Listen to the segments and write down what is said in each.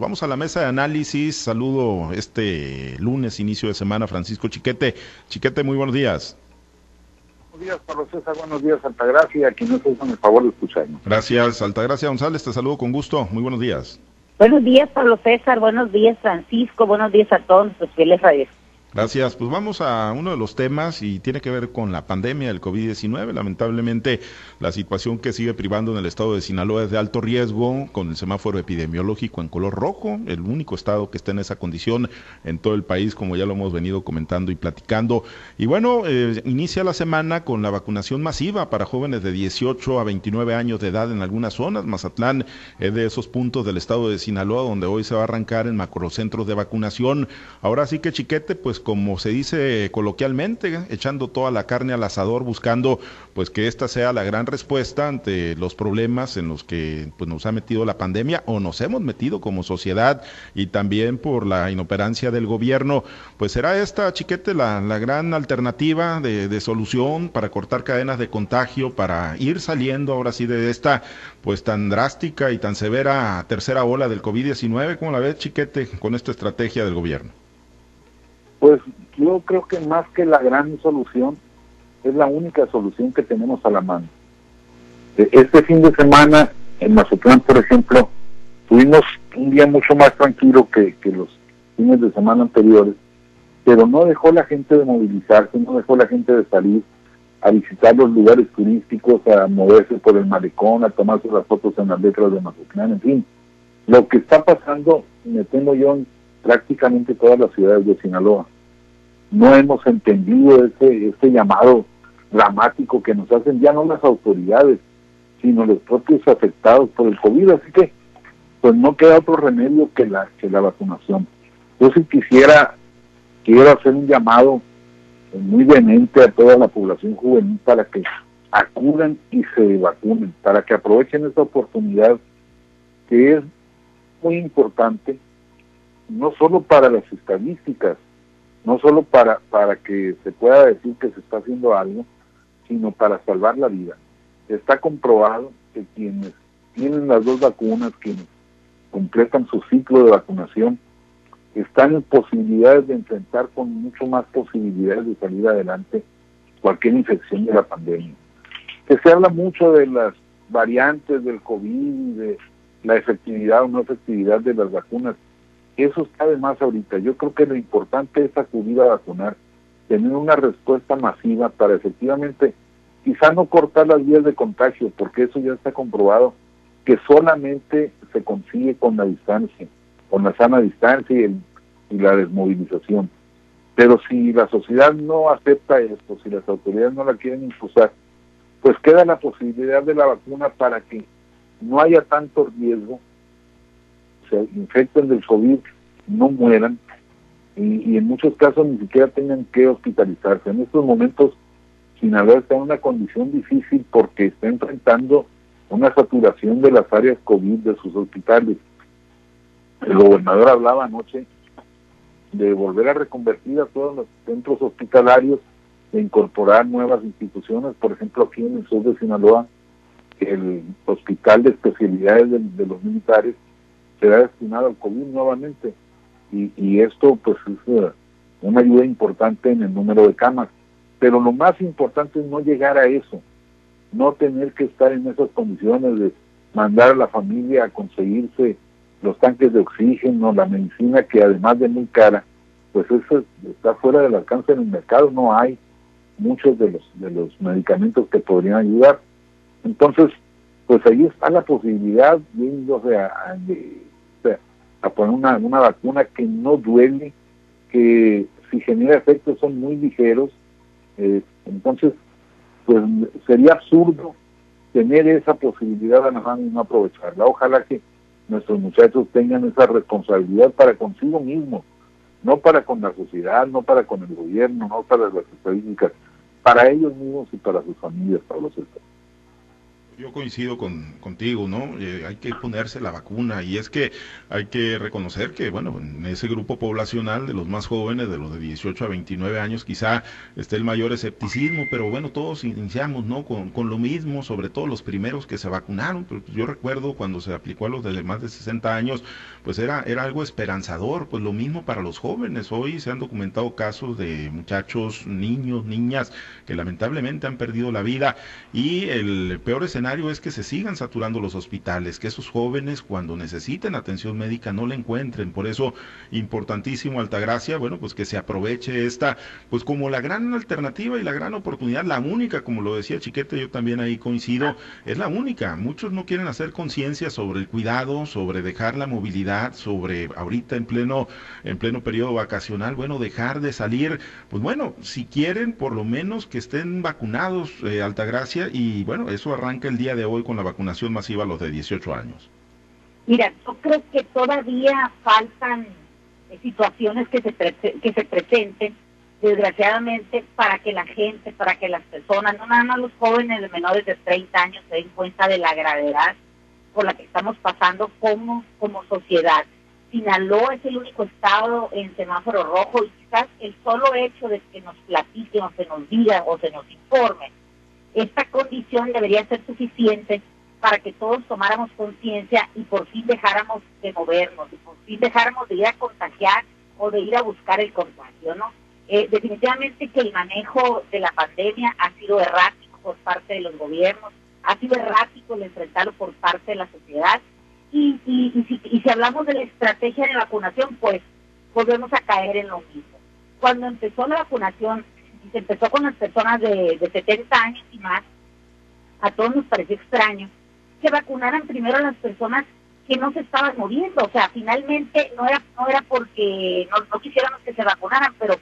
Vamos a la mesa de análisis. Saludo este lunes, inicio de semana, Francisco Chiquete. Chiquete, muy buenos días. Buenos días, Pablo César. Buenos días, Altagracia. Aquí nos hacen el favor de escucharnos. Gracias, Altagracia González. Te saludo con gusto. Muy buenos días. Buenos días, Pablo César. Buenos días, Francisco. Buenos días a todos nuestros fieles radios. Gracias. Pues vamos a uno de los temas y tiene que ver con la pandemia del COVID-19. Lamentablemente, la situación que sigue privando en el estado de Sinaloa es de alto riesgo, con el semáforo epidemiológico en color rojo, el único estado que está en esa condición en todo el país, como ya lo hemos venido comentando y platicando. Y bueno, eh, inicia la semana con la vacunación masiva para jóvenes de 18 a 29 años de edad en algunas zonas. Mazatlán es de esos puntos del estado de Sinaloa donde hoy se va a arrancar en macrocentros de vacunación. Ahora sí que chiquete, pues pues, como se dice coloquialmente, echando toda la carne al asador, buscando pues que esta sea la gran respuesta ante los problemas en los que pues nos ha metido la pandemia o nos hemos metido como sociedad y también por la inoperancia del gobierno. Pues será esta, chiquete, la, la gran alternativa de, de solución para cortar cadenas de contagio, para ir saliendo ahora sí de esta pues tan drástica y tan severa tercera ola del COVID-19. ¿Cómo la ves, chiquete, con esta estrategia del gobierno? Pues yo creo que más que la gran solución, es la única solución que tenemos a la mano. E, este fin de semana, en Mazatlán, por ejemplo, tuvimos un día mucho más tranquilo que, los fines de semana anteriores, pero no dejó la gente de movilizarse, no dejó la gente de salir a visitar los lugares turísticos, a moverse por el malecón, a tomarse las fotos en las letras de Mazatlán, en fin. Lo que está pasando, me temo yo, en prácticamente todas las ciudades de Sinaloa. No hemos entendido este, este llamado dramático que nos hacen ya no las autoridades, sino los propios afectados por el COVID. Así que, pues no queda otro remedio que la, que la vacunación. Yo si quisiera, quiero hacer un llamado muy vehemente a toda la población juvenil para que acudan y se vacunen, para que aprovechen esta oportunidad que es muy importante no solo para las estadísticas, no solo para, para que se pueda decir que se está haciendo algo, sino para salvar la vida. Está comprobado que quienes tienen las dos vacunas, quienes completan su ciclo de vacunación, están en posibilidades de enfrentar con mucho más posibilidades de salir adelante cualquier infección de la pandemia. Que se habla mucho de las variantes del COVID, de la efectividad o no efectividad de las vacunas. Eso está de más ahorita. Yo creo que lo importante es acudir a vacunar, tener una respuesta masiva para efectivamente, quizá no cortar las vías de contagio, porque eso ya está comprobado, que solamente se consigue con la distancia, con la sana distancia y, la desmovilización. Pero si la sociedad no acepta esto, si las autoridades no la quieren impulsar, pues queda la posibilidad de la vacuna para que no haya tanto riesgo se infecten del COVID no mueran y, en muchos casos ni siquiera tengan que hospitalizarse. En estos momentos Sinaloa está en una condición difícil porque está enfrentando una saturación de las áreas COVID de sus hospitales. El gobernador hablaba anoche de volver a reconvertir a todos los centros hospitalarios, de incorporar nuevas instituciones, por ejemplo aquí en el sur de Sinaloa, el hospital de especialidades de los militares será destinado al COVID nuevamente. Y, y esto pues es eh, una ayuda importante en el número de camas. Pero lo más importante es no llegar a eso, no tener que estar en esas condiciones de mandar a la familia a conseguirse los tanques de oxígeno, la medicina que además de muy cara, pues eso está fuera del alcance del mercado, no hay muchos de los de los medicamentos que podrían ayudar. Entonces, pues ahí está la posibilidad de, a, a, a poner una, una vacuna que no duele, que si genera efectos son muy ligeros. Eh, entonces, pues sería absurdo tener esa posibilidad a la mano y no aprovecharla. Ojalá que nuestros muchachos tengan esa responsabilidad para consigo mismos, no para con la sociedad, no para con el gobierno, no para las estadísticas, para ellos mismos y para sus familias, para los estados. Yo coincido con, contigo, ¿no? Eh, hay que ponerse la vacuna y es que hay que reconocer que, bueno, en ese grupo poblacional de los más jóvenes, de los de 18 a 29 años, quizá esté el mayor escepticismo, pero bueno, todos iniciamos, ¿no? Con, con lo mismo, sobre todo los primeros que se vacunaron. Pero yo recuerdo cuando se aplicó a los de más de 60 años, pues era, era algo esperanzador, pues lo mismo para los jóvenes. Hoy se han documentado casos de muchachos, niños, niñas que lamentablemente han perdido la vida y el peor escenario es que se sigan saturando los hospitales, que esos jóvenes cuando necesiten atención médica no la encuentren. Por eso, importantísimo Altagracia, bueno, pues que se aproveche esta, pues como la gran alternativa y la gran oportunidad, la única, como lo decía Chiquete, yo también ahí coincido, es la única. Muchos no quieren hacer conciencia sobre el cuidado, sobre dejar la movilidad, sobre ahorita en pleno, en pleno periodo vacacional, bueno, dejar de salir, pues bueno, si quieren, por lo menos que estén vacunados, eh, Altagracia, y bueno, eso arranca el día de hoy con la vacunación masiva a los de 18 años? Mira, yo creo que todavía faltan eh, situaciones que se, que se presenten, desgraciadamente, para que la gente, para que las personas, no nada más los jóvenes de menores de 30 años, se den cuenta de la gravedad por la que estamos pasando como, como sociedad. Sinaloa es el único estado en semáforo rojo y quizás el solo hecho de que nos platiquen o se nos diga o se nos informe esta condición debería ser suficiente para que todos tomáramos conciencia y por fin dejáramos de movernos, y por fin dejáramos de ir a contagiar o de ir a buscar el contagio, ¿no? Eh, definitivamente que el manejo de la pandemia ha sido errático por parte de los gobiernos, ha sido errático el enfrentarlo por parte de la sociedad y, y, si, y si hablamos de la estrategia de vacunación, pues volvemos a caer en lo mismo. Cuando empezó la vacunación se empezó con las personas de, de 70 años y más, a todos nos pareció extraño que vacunaran primero a las personas que no se estaban moviendo. O sea, finalmente no era no era porque no, no quisiéramos que se vacunaran, pero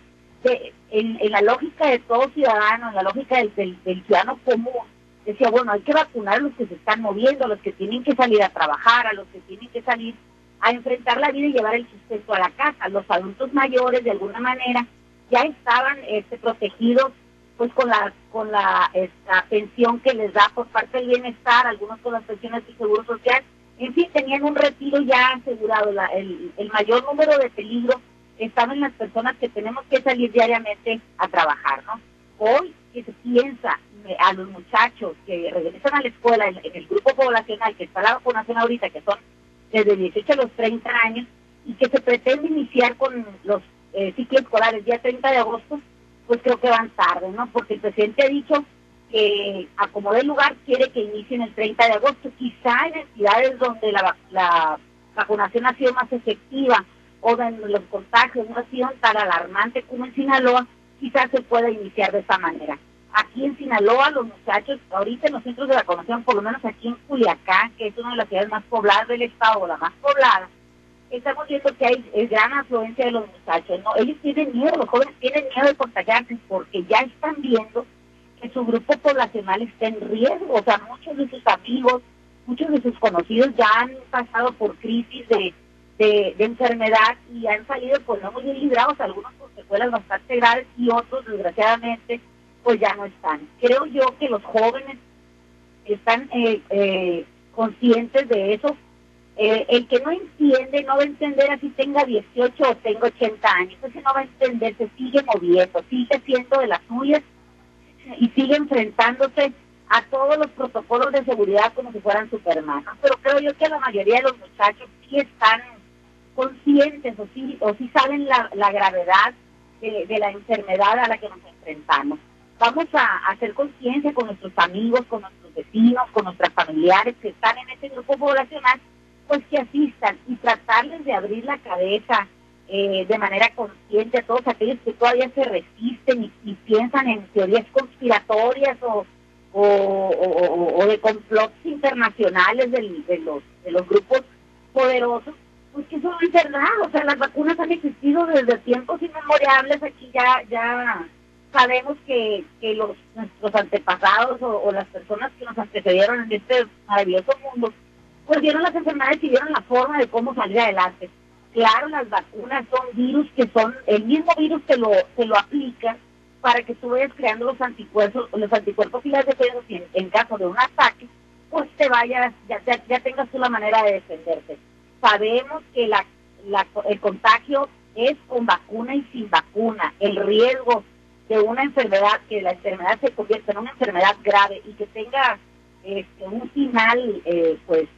en, la lógica de todo ciudadano, en la lógica del, del, ciudadano común, decía, bueno, hay que vacunar a los que se están moviendo, a los que tienen que salir a trabajar, a los que tienen que salir a enfrentar la vida y llevar el sustento a la casa. Los adultos mayores, de alguna manera, ya estaban este, protegidos pues con la con la esta, pensión que les da por parte del bienestar, algunos con las pensiones del seguro social, en fin, tenían un retiro ya asegurado. el, el mayor número de peligros estaban en las personas que tenemos que salir diariamente a trabajar, ¿no? Hoy que se piensa a los muchachos que regresan a la escuela en, el grupo poblacional que está la vacunación ahorita, que son desde 18 a los 30 años, y que se pretende iniciar con los eh, ciclo escolar el día 30 de agosto, pues creo que van tarde, ¿no? Porque el presidente ha dicho que a como de lugar quiere que inicien el 30 de agosto. Quizá en entidades donde la, vacunación ha sido más efectiva o donde los contagios no han sido tan alarmantes como en Sinaloa, quizás se pueda iniciar de esa manera. Aquí en Sinaloa, los muchachos, ahorita en los centros de vacunación, por lo menos aquí en Culiacán, que es una de las ciudades más pobladas del estado, la más poblada, estamos viendo que hay gran afluencia de los muchachos, ¿no? Ellos tienen miedo, los jóvenes tienen miedo de contagiarse porque ya están viendo que su grupo poblacional está en riesgo, o sea, muchos de sus amigos, muchos de sus conocidos ya han pasado por crisis de, de, enfermedad y han salido pues no muy bien librados, algunos con secuelas bastante graves y otros desgraciadamente pues ya no están. Creo yo que los jóvenes están eh, eh, conscientes de eso, eh, el que no entiende no va a entender así tenga 18 o tenga 80 años. Ese no va a entender, se sigue moviendo, sigue siendo de las suyas y sigue enfrentándose a todos los protocolos de seguridad como si fueran supermanos. Pero creo yo que la mayoría de los muchachos sí están conscientes o sí, o sí saben la, gravedad de, la enfermedad a la que nos enfrentamos. Vamos a hacer conciencia con nuestros amigos, con nuestros vecinos, con nuestros familiares que están en ese grupo poblacional pues que asistan y tratarles de abrir la cabeza eh, de manera consciente a todos aquellos que todavía se resisten y, piensan en teorías conspiratorias o, o, de complots internacionales de, los, de los grupos poderosos, pues que eso no es verdad, o sea, las vacunas han existido desde tiempos inmemorables, aquí ya, ya sabemos que, que los nuestros antepasados o las personas que nos antecedieron en este maravilloso mundo, pues vieron las enfermedades y vieron la forma de cómo salir adelante. Claro, las vacunas son virus que son, el mismo virus que lo, se lo aplica para que tú vayas creando los anticuerpos, los anticuerpos y las defensas en, caso de un ataque, pues te vayas, ya, ya, tengas tú la manera de defenderte. Sabemos que la, el contagio es con vacuna y sin vacuna. El riesgo de una enfermedad, que la enfermedad se convierta en una enfermedad grave y que tenga este, un final, eh, pues,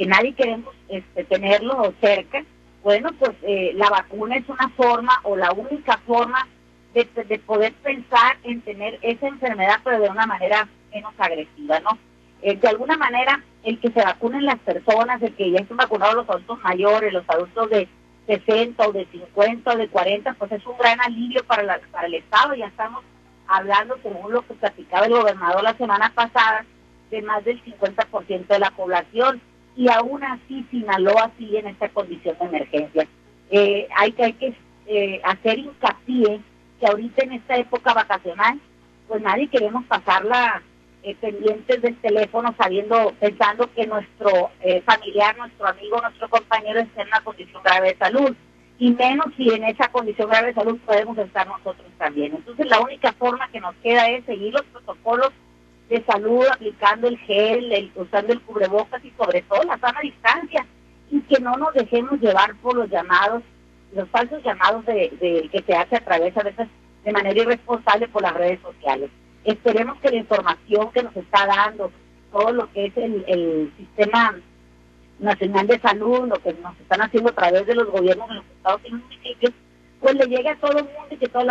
que nadie queremos este, tenerlo cerca, bueno, pues eh, la vacuna es una forma o la única forma de, de, poder pensar en tener esa enfermedad, pero de una manera menos agresiva, ¿no? Eh, de alguna manera, el que se vacunen las personas, el que ya estén vacunados los adultos mayores, los adultos de 60 o de 50 o de 40, pues es un gran alivio para, la, para el Estado. Ya estamos hablando, según lo que platicaba el gobernador la semana pasada, de más del 50% de la población y aún así Sinaloa sigue en esta condición de emergencia. Eh, hay que, hay que eh, hacer hincapié que ahorita en esta época vacacional, pues nadie queremos pasarla eh, pendientes del teléfono sabiendo, pensando que nuestro eh, familiar, nuestro amigo, nuestro compañero está en una condición grave de salud. Y menos si en esa condición grave de salud podemos estar nosotros también. Entonces la única forma que nos queda es seguir los protocolos de salud, aplicando el gel, el, usando el cubrebocas y sobre todo la sana distancia. Y que no nos dejemos llevar por los llamados, los falsos llamados de, que se hace a través a veces de manera irresponsable por las redes sociales. Esperemos que la información que nos está dando, todo lo que es el, sistema nacional de salud, lo que nos están haciendo a través de los gobiernos de los estados y municipios, pues le llegue a todo el mundo y que todo,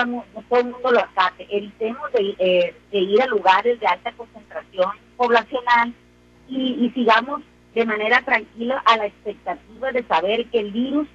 todo el mundo lo acate. Evitemos de, eh, de, ir a lugares de alta concentración poblacional y, y sigamos de manera tranquila a la expectativa de saber que el virus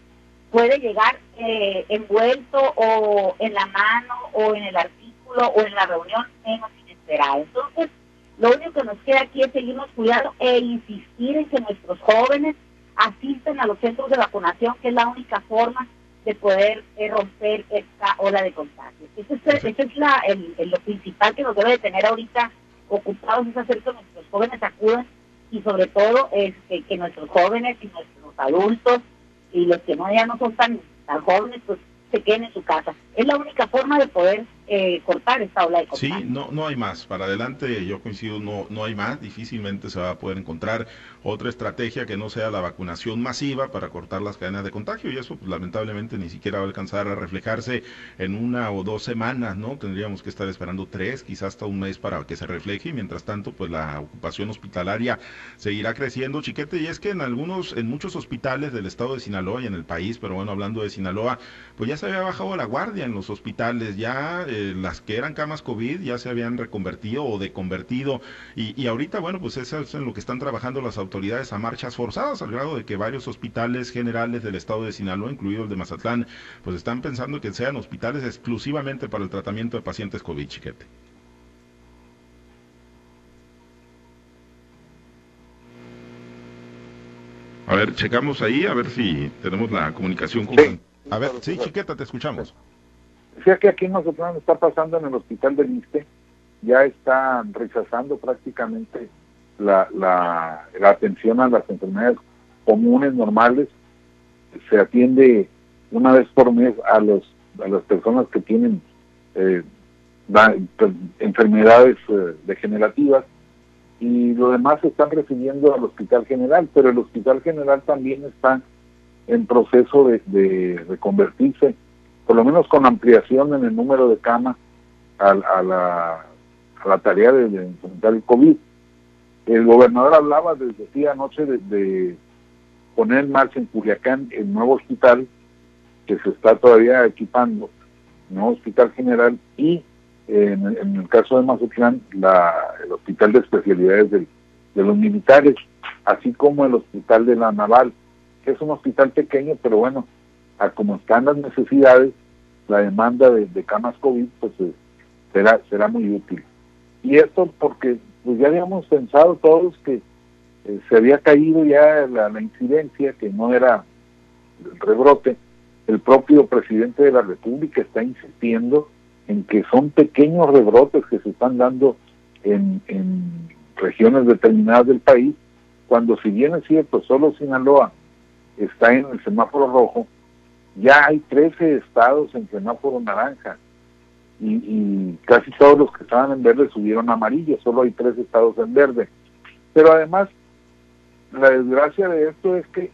puede llegar eh, envuelto o en la mano o en el artículo o en la reunión menos inesperada. Entonces, lo único que nos queda aquí es seguirnos cuidando e insistir en que nuestros jóvenes asisten a los centros de vacunación, que es la única forma de poder eh, romper esta ola de contagios. Eso es, es la, el, lo principal que nos debe de tener ahorita ocupados, es hacer que nuestros jóvenes acudan y sobre todo es que nuestros jóvenes y nuestros adultos y los que no ya no son tan, tan jóvenes, pues se queden en su casa. Es la única forma de poder eh, cortar esta ola de contagio. Sí, no, no hay más. Para adelante, yo coincido, no, no hay más. Difícilmente se va a poder encontrar otra estrategia que no sea la vacunación masiva para cortar las cadenas de contagio. Y eso, pues, lamentablemente, ni siquiera va a alcanzar a reflejarse en una o dos semanas, ¿no? Tendríamos que estar esperando tres, quizás hasta un mes para que se refleje. Y mientras tanto, pues la ocupación hospitalaria seguirá creciendo, chiquete. Y es que en algunos, en muchos hospitales del estado de Sinaloa y en el país, pero bueno, hablando de Sinaloa, pues ya se había bajado la guardia en los hospitales, ya eh, las que eran camas COVID ya se habían reconvertido o deconvertido y, y ahorita, bueno, pues eso es en lo que están trabajando las autoridades a marchas forzadas, al grado de que varios hospitales generales del estado de Sinaloa, incluido el de Mazatlán, pues están pensando que sean hospitales exclusivamente para el tratamiento de pacientes COVID, chiquete. A ver, checamos ahí, a ver si tenemos la comunicación con... A ver, sí, chiqueta, te escuchamos. Decía que aquí nosotros está pasando en el hospital de Liste, ya está rechazando prácticamente la, la, atención a las enfermedades comunes, normales. Se atiende una vez por mes a los a las personas que tienen eh, enfermedades eh, degenerativas y lo demás se están refiriendo al hospital general, pero el hospital general también está en proceso de, de reconvertirse por lo menos con ampliación en el número de camas a, la, a la tarea de, enfrentar el COVID. El gobernador hablaba desde día anoche de, poner en marcha en Culiacán el nuevo hospital que se está todavía equipando, el nuevo hospital general y en, el caso de Mazatlán la, el hospital de especialidades de los militares, así como el hospital de la naval, que es un hospital pequeño, pero bueno, a como están las necesidades, la demanda de, camas COVID pues eh, será, será muy útil. Y esto porque pues ya habíamos pensado todos que eh, se había caído ya la, incidencia, que no era el rebrote. El propio presidente de la República está insistiendo en que son pequeños rebrotes que se están dando en, en regiones determinadas del país, cuando si bien es cierto, solo Sinaloa está en el semáforo rojo, ya hay 13 estados en semáforo naranja y, casi todos los que estaban en verde subieron a amarillo, solo hay tres estados en verde. Pero además, la desgracia de esto es que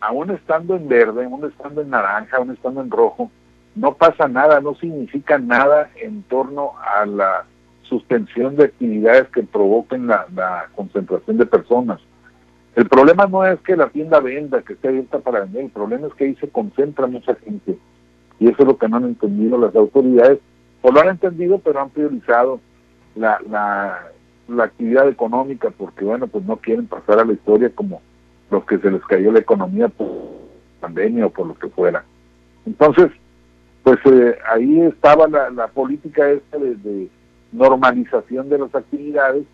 aún estando en verde, aún estando en naranja, aún estando en rojo, no pasa nada, no significa nada en torno a la suspensión de actividades que provoquen la, concentración de personas. El problema no es que la tienda venda, que esté abierta para vender, el problema es que ahí se concentra mucha gente. Y eso es lo que no han entendido las autoridades, o lo han entendido, pero han priorizado la, la, la actividad económica, porque bueno, pues no quieren pasar a la historia como los que se les cayó la economía por pandemia o por lo que fuera. Entonces, pues eh, ahí estaba la, política esta de, normalización de las actividades,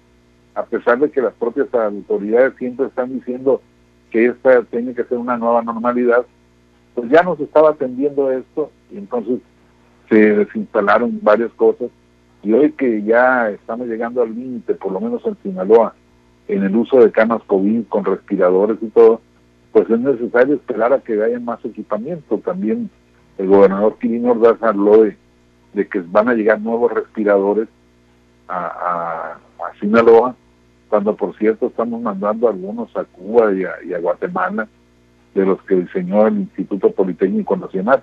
a pesar de que las propias autoridades siempre están diciendo que esta tiene que ser una nueva normalidad, pues ya nos estaba atendiendo esto y entonces se desinstalaron varias cosas y hoy que ya estamos llegando al límite, por lo menos en Sinaloa, en el uso de camas COVID con respiradores y todo, pues es necesario esperar a que haya más equipamiento. También el gobernador Quirino Ordaz habló de, que van a llegar nuevos respiradores a, Sinaloa, cuando por cierto estamos mandando algunos a Cuba y a, Guatemala, de los que diseñó el Instituto Politécnico Nacional.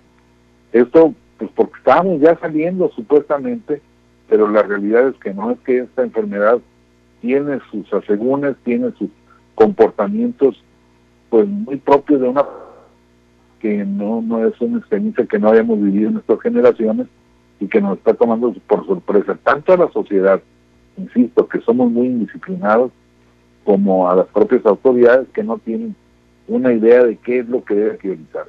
Esto, pues porque estábamos ya saliendo supuestamente, pero la realidad es que no es que esta enfermedad tiene sus asegúnes, tiene sus comportamientos pues muy propios de una que no, no es una experiencia que no habíamos vivido en nuestras generaciones y que nos está tomando por sorpresa, tanto a la sociedad, insisto, que somos muy indisciplinados, como a las propias autoridades que no tienen una idea de qué es lo que debe priorizar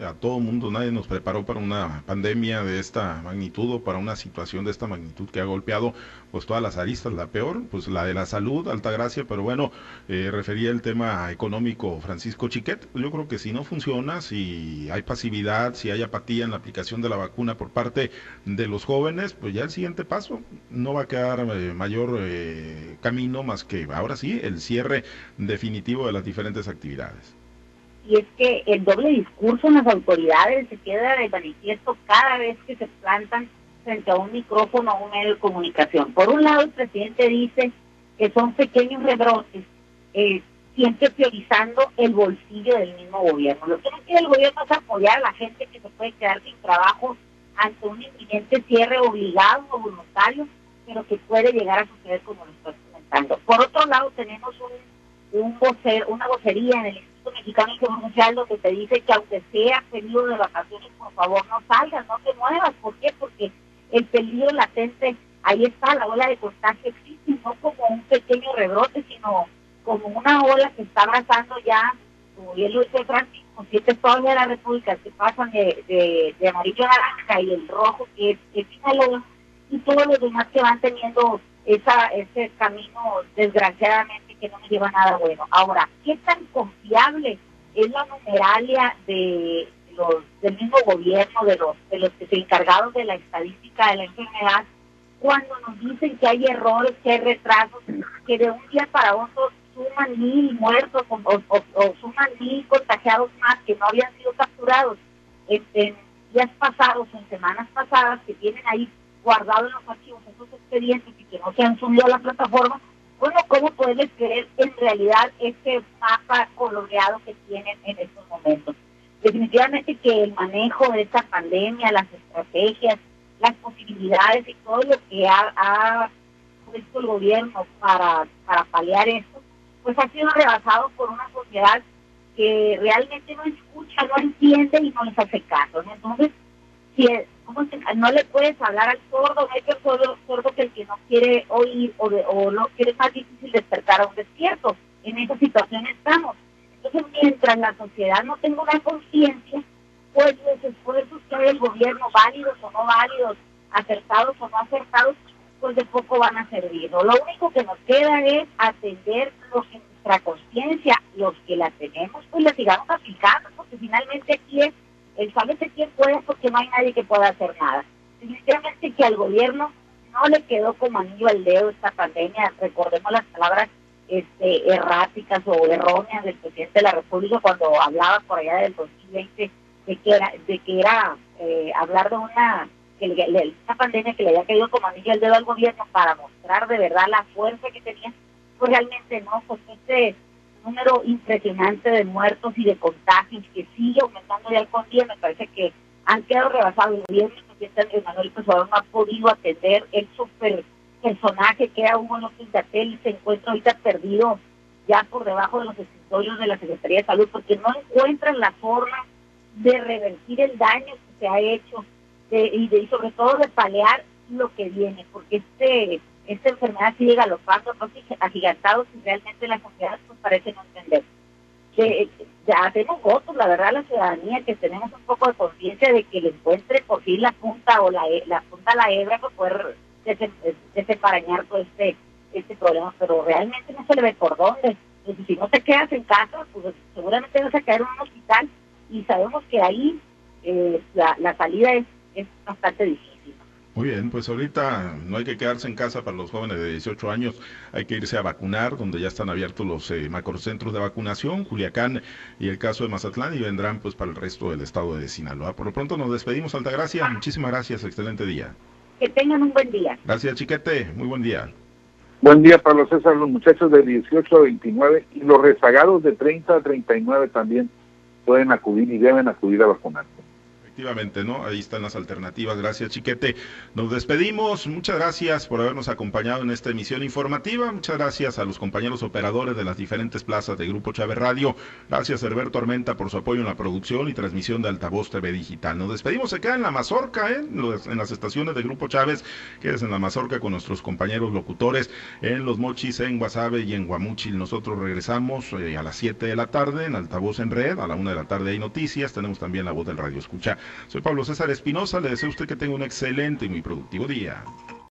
a todo mundo, nadie nos preparó para una pandemia de esta magnitud o para una situación de esta magnitud que ha golpeado pues todas las aristas, la peor, pues la de la salud, alta gracia, pero bueno, eh, refería el tema económico Francisco Chiquet, yo creo que si no funciona, si hay pasividad, si hay apatía en la aplicación de la vacuna por parte de los jóvenes, pues ya el siguiente paso. No va a quedar eh, mayor eh, camino más que ahora sí el cierre definitivo de las diferentes actividades y es que el doble discurso en las autoridades se queda de manifiesto cada vez que se plantan frente a un micrófono o un medio de comunicación. Por un lado, el presidente dice que son pequeños rebrotes, eh, siempre priorizando el bolsillo del mismo gobierno. Lo que no quiere el gobierno es apoyar a la gente que se puede quedar sin trabajo ante un inminente cierre obligado o voluntario, pero que puede llegar a suceder como lo estoy comentando. Por otro lado, tenemos un, un vocer, una vocería en el Mexicano de Social donde te dice que aunque sea periodo de vacaciones, por favor no salgas, no te muevas. ¿Por qué? Porque el peligro latente, ahí está, la ola de contagio existe, no como un pequeño rebrote, sino como una ola que está abrazando ya, como bien lo dice Francisco, siete estados de la República que pasan de, de, amarillo a naranja y el rojo que es, es Sinaloa, y todos los demás que van teniendo esa, ese camino desgraciadamente que no me lleva nada bueno. Ahora, ¿qué tan confiable es la numeralia de los del mismo gobierno, de los de los que se encargaron de la estadística de la enfermedad, cuando nos dicen que hay errores, que hay retrasos, que de un día para otro suman mil muertos o, suman mil contagiados más que no habían sido capturados en, días pasados, en semanas pasadas, que tienen ahí guardados en los archivos esos expedientes y que no se han subido a la plataforma, bueno, ¿cómo puedes creer en realidad este mapa coloreado que tienen en estos momentos? Definitivamente que el manejo de esta pandemia, las estrategias, las posibilidades y todo lo que ha, puesto el gobierno para, para paliar esto, pues ha sido rebasado por una sociedad que realmente no escucha, no entiende y no les hace caso. Entonces, si no le puedes hablar al sordo, hay que sordo, que el que no quiere oír o, o no quiere más difícil despertar a un despierto. En esa situación estamos. Entonces, mientras la sociedad no tenga una conciencia, pues los esfuerzos que hay del gobierno, válidos o no válidos, acertados o no acertados, pues de poco van a servir. Lo único que nos queda es atender lo que nuestra conciencia, los que la tenemos, pues la sigamos aplicando, porque finalmente aquí es el sálvese quien porque no hay nadie que pueda hacer nada. Definitivamente que al gobierno no le quedó como anillo al dedo esta pandemia, recordemos las palabras este, erráticas o erróneas del presidente de la República cuando hablaba por allá del 2020 de que era, de que era eh, hablar de una que le, esta pandemia que le había caído como anillo al dedo al gobierno para mostrar de verdad la fuerza que tenía, pues realmente no, pues este número impresionante de muertos y de contagios que sigue aumentando día con día, me parece que han quedado rebasados. El gobierno presidente Manuel López no ha podido atender el super personaje que era Hugo López y se encuentra ahorita perdido ya por debajo de los escritorios de la Secretaría de Salud porque no encuentran la forma de revertir el daño que se ha hecho y, de, y sobre todo de palear lo que viene, porque este esta enfermedad sigue galopando, agigantados y realmente la sociedad pues parece no entender. Que ya hacemos votos, la verdad, la ciudadanía, que tenemos un poco de conciencia de que le encuentre por fin la punta o la, punta a la hebra para poder desemparañar todo este, este problema, pero realmente no se le ve por dónde. si no te quedas en casa, pues seguramente vas a caer en un hospital y sabemos que ahí eh, la, salida es bastante difícil. Muy bien, pues ahorita no hay que quedarse en casa para los jóvenes de 18 años, hay que irse a vacunar, donde ya están abiertos los eh, macrocentros de vacunación, Culiacán y el caso de Mazatlán, y vendrán pues para el resto del estado de Sinaloa. Por lo pronto nos despedimos, Altagracia, muchísimas gracias, excelente día. Que tengan un buen día. Gracias, Chiquete, muy buen día. Buen día, Pablo César, los muchachos de 18 a 29 y los rezagados de 30 a 39 también pueden acudir y deben acudir a vacunarse. Efectivamente, ¿no? Ahí están las alternativas. Gracias, Chiquete. Nos despedimos. Muchas gracias por habernos acompañado en esta emisión informativa. Muchas gracias a los compañeros operadores de las diferentes plazas de Grupo Chávez Radio. Gracias, Herberto Armenta, por su apoyo en la producción y transmisión de Altavoz TV Digital. Nos despedimos. Queda en la Mazorca, ¿eh? En las estaciones de Grupo Chávez. Quédese en la Mazorca con nuestros compañeros locutores en Los Mochis, en Guasave y en Guamuchil. Nosotros regresamos eh, a las 7 de la tarde en Altavoz en Red. A la 1 de la tarde hay noticias. Tenemos también la voz del Radio Escucha. Soy Pablo César Espinosa, le deseo a usted que tenga un excelente y muy productivo día.